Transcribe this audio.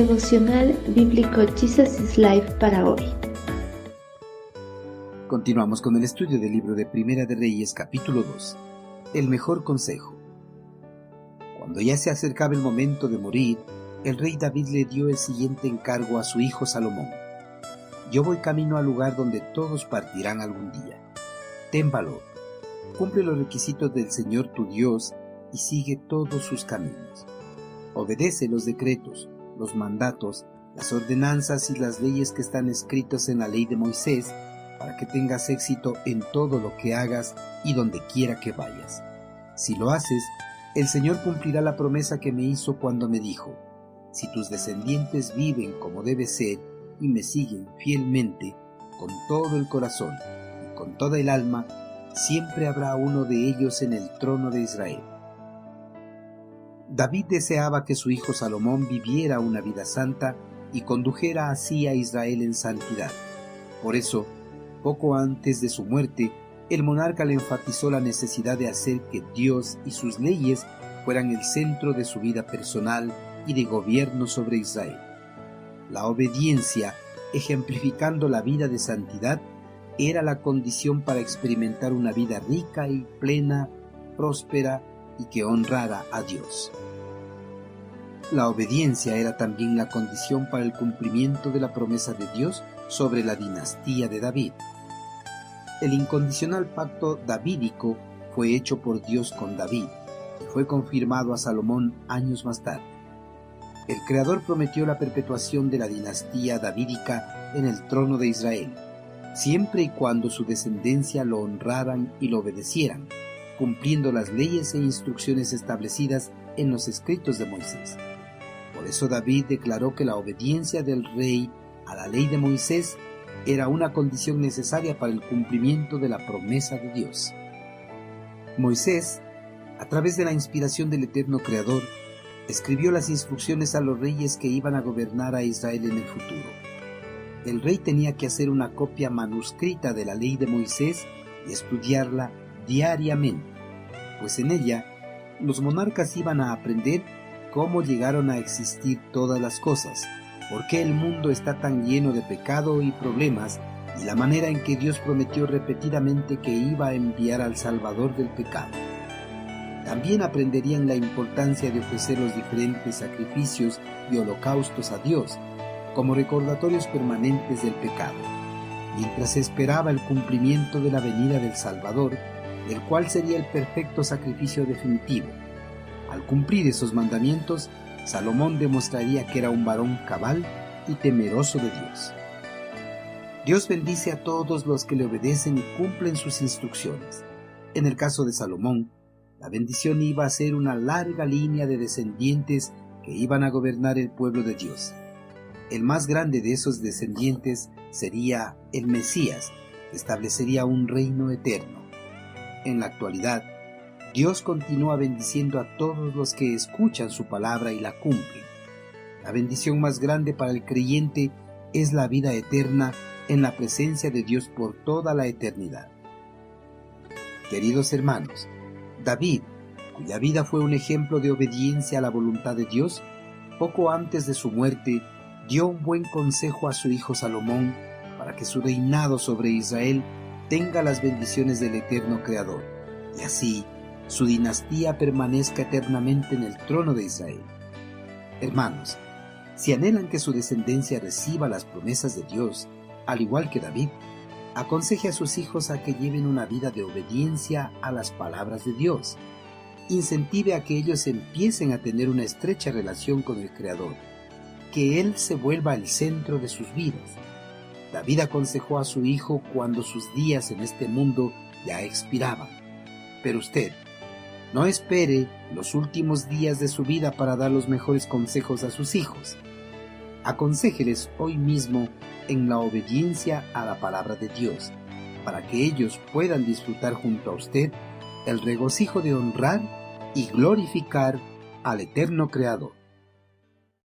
Devocional Bíblico Jesus is Life para hoy. Continuamos con el estudio del libro de Primera de Reyes capítulo 2. El mejor consejo. Cuando ya se acercaba el momento de morir, el rey David le dio el siguiente encargo a su hijo Salomón. Yo voy camino al lugar donde todos partirán algún día. Ten valor, cumple los requisitos del Señor tu Dios y sigue todos sus caminos. Obedece los decretos, los mandatos, las ordenanzas y las leyes que están escritos en la ley de Moisés para que tengas éxito en todo lo que hagas y donde quiera que vayas. Si lo haces, el Señor cumplirá la promesa que me hizo cuando me dijo, si tus descendientes viven como debe ser y me siguen fielmente, con todo el corazón y con toda el alma, siempre habrá uno de ellos en el trono de Israel. David deseaba que su hijo Salomón viviera una vida santa y condujera así a Israel en santidad. Por eso, poco antes de su muerte, el monarca le enfatizó la necesidad de hacer que Dios y sus leyes fueran el centro de su vida personal y de gobierno sobre Israel. La obediencia, ejemplificando la vida de santidad, era la condición para experimentar una vida rica y plena, próspera y que honrara a Dios. La obediencia era también la condición para el cumplimiento de la promesa de Dios sobre la dinastía de David. El incondicional pacto davídico fue hecho por Dios con David y fue confirmado a Salomón años más tarde. El Creador prometió la perpetuación de la dinastía davídica en el trono de Israel, siempre y cuando su descendencia lo honraran y lo obedecieran, cumpliendo las leyes e instrucciones establecidas en los escritos de Moisés. Por eso David declaró que la obediencia del rey a la ley de Moisés era una condición necesaria para el cumplimiento de la promesa de Dios. Moisés, a través de la inspiración del eterno Creador, escribió las instrucciones a los reyes que iban a gobernar a Israel en el futuro. El rey tenía que hacer una copia manuscrita de la ley de Moisés y estudiarla diariamente, pues en ella los monarcas iban a aprender cómo llegaron a existir todas las cosas, por qué el mundo está tan lleno de pecado y problemas y la manera en que Dios prometió repetidamente que iba a enviar al Salvador del pecado. También aprenderían la importancia de ofrecer los diferentes sacrificios y holocaustos a Dios como recordatorios permanentes del pecado, mientras esperaba el cumplimiento de la venida del Salvador el cual sería el perfecto sacrificio definitivo. Al cumplir esos mandamientos, Salomón demostraría que era un varón cabal y temeroso de Dios. Dios bendice a todos los que le obedecen y cumplen sus instrucciones. En el caso de Salomón, la bendición iba a ser una larga línea de descendientes que iban a gobernar el pueblo de Dios. El más grande de esos descendientes sería el Mesías, que establecería un reino eterno. En la actualidad, Dios continúa bendiciendo a todos los que escuchan su palabra y la cumplen. La bendición más grande para el creyente es la vida eterna en la presencia de Dios por toda la eternidad. Queridos hermanos, David, cuya vida fue un ejemplo de obediencia a la voluntad de Dios, poco antes de su muerte dio un buen consejo a su hijo Salomón para que su reinado sobre Israel tenga las bendiciones del eterno Creador, y así su dinastía permanezca eternamente en el trono de Israel. Hermanos, si anhelan que su descendencia reciba las promesas de Dios, al igual que David, aconseje a sus hijos a que lleven una vida de obediencia a las palabras de Dios. Incentive a que ellos empiecen a tener una estrecha relación con el Creador, que Él se vuelva el centro de sus vidas David aconsejó a su hijo cuando sus días en este mundo ya expiraban. Pero usted, no espere los últimos días de su vida para dar los mejores consejos a sus hijos. Aconséjeles hoy mismo en la obediencia a la palabra de Dios, para que ellos puedan disfrutar junto a usted el regocijo de honrar y glorificar al eterno Creador.